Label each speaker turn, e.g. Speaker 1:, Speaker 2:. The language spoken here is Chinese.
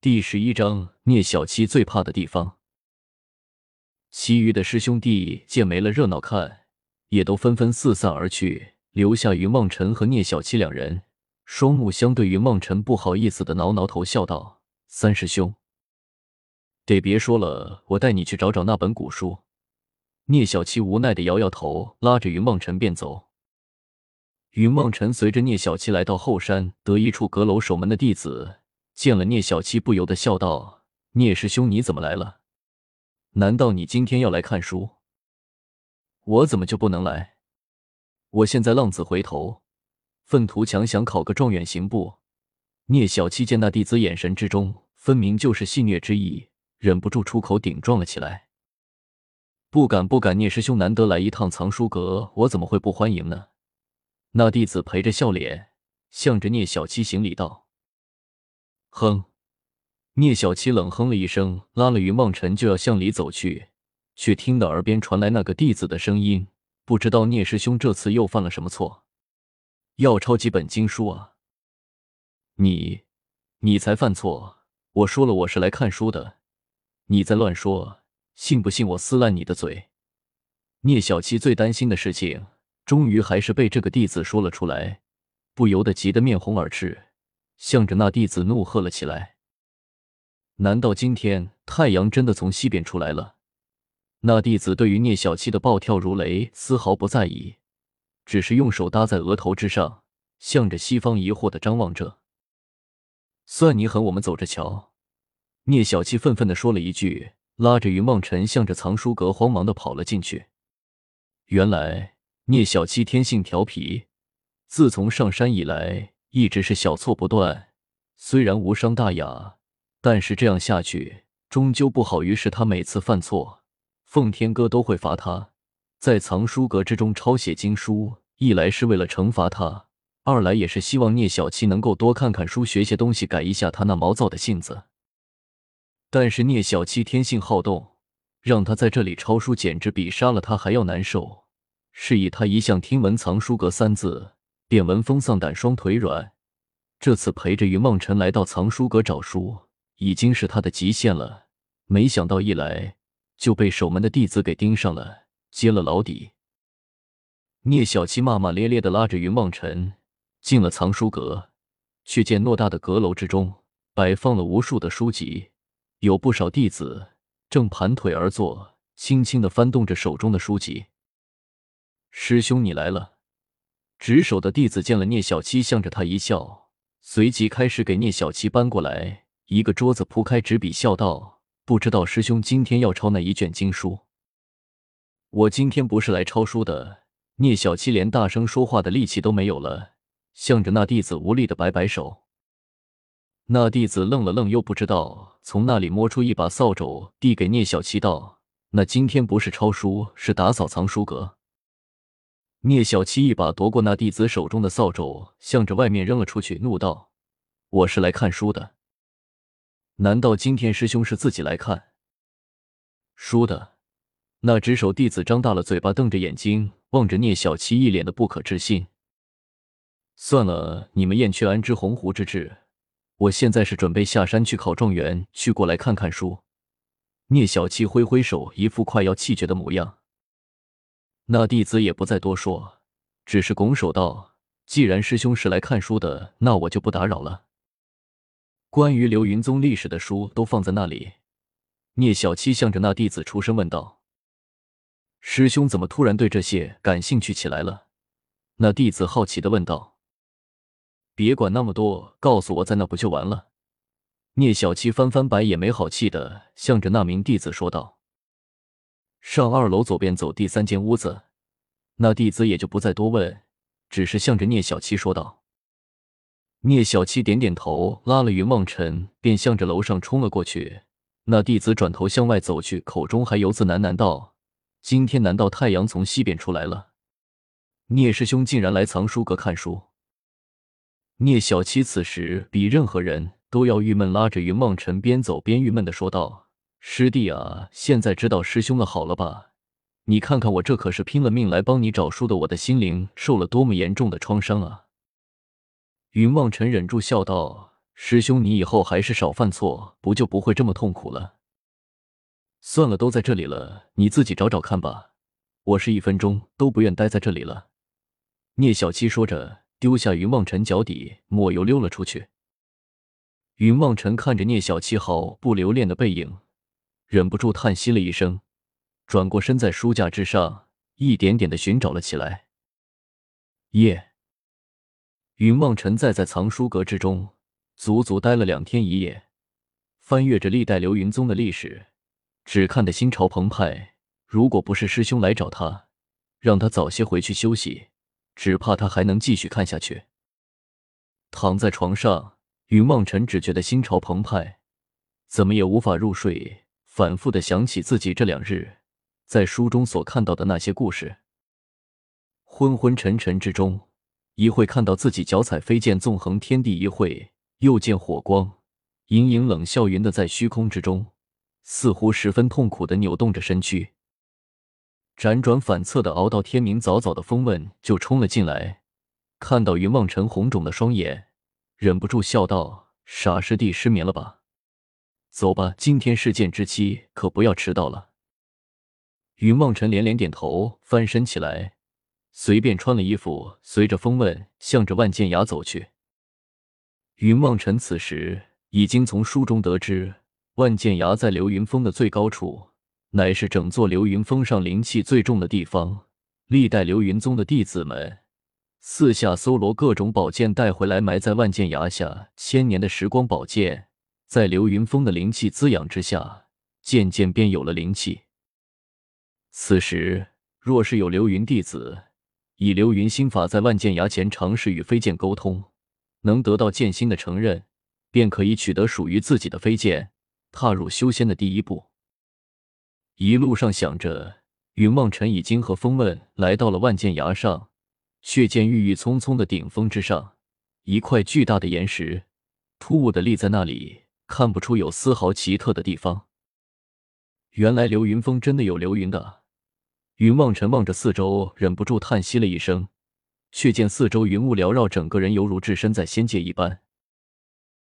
Speaker 1: 第十一章聂小七最怕的地方。其余的师兄弟见没了热闹看，也都纷纷四散而去，留下云梦辰和聂小七两人，双目相对。云梦辰不好意思的挠挠头，笑道：“三师兄，得别说了，我带你去找找那本古书。”聂小七无奈的摇摇头，拉着云梦辰便走。云梦辰随着聂小七来到后山得一处阁楼守门的弟子。见了聂小七，不由得笑道：“聂师兄，你怎么来了？难道你今天要来看书？我怎么就不能来？我现在浪子回头，粪图强，想考个状元，行不？”聂小七见那弟子眼神之中分明就是戏谑之意，忍不住出口顶撞了起来：“不敢，不敢！聂师兄难得来一趟藏书阁，我怎么会不欢迎呢？”那弟子陪着笑脸，向着聂小七行礼道。哼！聂小七冷哼了一声，拉了云梦辰就要向里走去，却听到耳边传来那个弟子的声音：“不知道聂师兄这次又犯了什么错，要抄几本经书啊？”你，你才犯错！我说了，我是来看书的，你再乱说，信不信我撕烂你的嘴？聂小七最担心的事情，终于还是被这个弟子说了出来，不由得急得面红耳赤。向着那弟子怒喝了起来。难道今天太阳真的从西边出来了？那弟子对于聂小七的暴跳如雷丝毫不在意，只是用手搭在额头之上，向着西方疑惑的张望着。算你狠，我们走着瞧。聂小七愤愤的说了一句，拉着云梦辰向着藏书阁慌忙的跑了进去。原来聂小七天性调皮，自从上山以来。一直是小错不断，虽然无伤大雅，但是这样下去终究不好。于是他每次犯错，奉天哥都会罚他在藏书阁之中抄写经书。一来是为了惩罚他，二来也是希望聂小七能够多看看书，学些东西，改一下他那毛躁的性子。但是聂小七天性好动，让他在这里抄书，简直比杀了他还要难受。是以他一向听闻藏书阁三字。便闻风丧胆，双腿软。这次陪着云梦辰来到藏书阁找书，已经是他的极限了。没想到一来就被守门的弟子给盯上了，揭了老底。聂小七骂骂咧咧的拉着云梦辰进了藏书阁，却见偌大的阁楼之中摆放了无数的书籍，有不少弟子正盘腿而坐，轻轻的翻动着手中的书籍。师兄，你来了。值守的弟子见了聂小七，向着他一笑，随即开始给聂小七搬过来一个桌子，铺开纸笔，笑道：“不知道师兄今天要抄哪一卷经书？我今天不是来抄书的。”聂小七连大声说话的力气都没有了，向着那弟子无力的摆摆手。那弟子愣了愣，又不知道从那里摸出一把扫帚，递给聂小七道：“那今天不是抄书，是打扫藏书阁。”聂小七一把夺过那弟子手中的扫帚，向着外面扔了出去，怒道：“我是来看书的，难道今天师兄是自己来看书的？”那值守弟子张大了嘴巴，瞪着眼睛望着聂小七，一脸的不可置信。算了，你们燕雀安知鸿鹄之志？我现在是准备下山去考状元，去过来看看书。聂小七挥挥手，一副快要气绝的模样。那弟子也不再多说，只是拱手道：“既然师兄是来看书的，那我就不打扰了。”关于流云宗历史的书都放在那里。聂小七向着那弟子出声问道：“师兄怎么突然对这些感兴趣起来了？”那弟子好奇的问道：“别管那么多，告诉我在那不就完了？”聂小七翻翻白眼，没好气的向着那名弟子说道。上二楼，左边走，第三间屋子。那弟子也就不再多问，只是向着聂小七说道。聂小七点点头，拉了云梦辰，便向着楼上冲了过去。那弟子转头向外走去，口中还犹自喃喃道：“今天难道太阳从西边出来了？聂师兄竟然来藏书阁看书。”聂小七此时比任何人都要郁闷，拉着云梦辰边走边郁闷的说道。师弟啊，现在知道师兄的好了吧？你看看我这可是拼了命来帮你找书的，我的心灵受了多么严重的创伤啊！云望尘忍住笑道：“师兄，你以后还是少犯错，不就不会这么痛苦了？算了，都在这里了，你自己找找看吧。我是一分钟都不愿待在这里了。聂小七说着，丢下云望尘脚底抹油溜了出去。云望尘看着聂小七毫不留恋的背影，忍不住叹息了一声，转过身，在书架之上一点点的寻找了起来。夜，云望尘在在藏书阁之中。足足待了两天一夜，翻阅着历代流云宗的历史，只看得心潮澎湃。如果不是师兄来找他，让他早些回去休息，只怕他还能继续看下去。躺在床上，云望尘只觉得心潮澎湃，怎么也无法入睡，反复的想起自己这两日在书中所看到的那些故事。昏昏沉沉之中，一会看到自己脚踩飞剑纵横天地，一会。又见火光，隐隐冷笑云的在虚空之中，似乎十分痛苦的扭动着身躯，辗转反侧的熬到天明。早早的风问就冲了进来，看到云望尘红肿的双眼，忍不住笑道：“傻师弟失眠了吧？走吧，今天试剑之期，可不要迟到了。”云望尘连连点头，翻身起来，随便穿了衣服，随着风问向着万剑崖走去。云望尘此时已经从书中得知，万剑崖在流云峰的最高处，乃是整座流云峰上灵气最重的地方。历代流云宗的弟子们四下搜罗各种宝剑带回来，埋在万剑崖下。千年的时光宝剑，在流云峰的灵气滋养之下，渐渐便有了灵气。此时，若是有流云弟子以流云心法在万剑崖前尝试与飞剑沟通。能得到剑心的承认，便可以取得属于自己的飞剑，踏入修仙的第一步。一路上想着，云望尘已经和风问来到了万剑崖上，却见郁郁葱葱的顶峰之上，一块巨大的岩石突兀的立在那里，看不出有丝毫奇特的地方。原来流云峰真的有流云的。云望尘望着四周，忍不住叹息了一声。却见四周云雾缭绕，整个人犹如置身在仙界一般。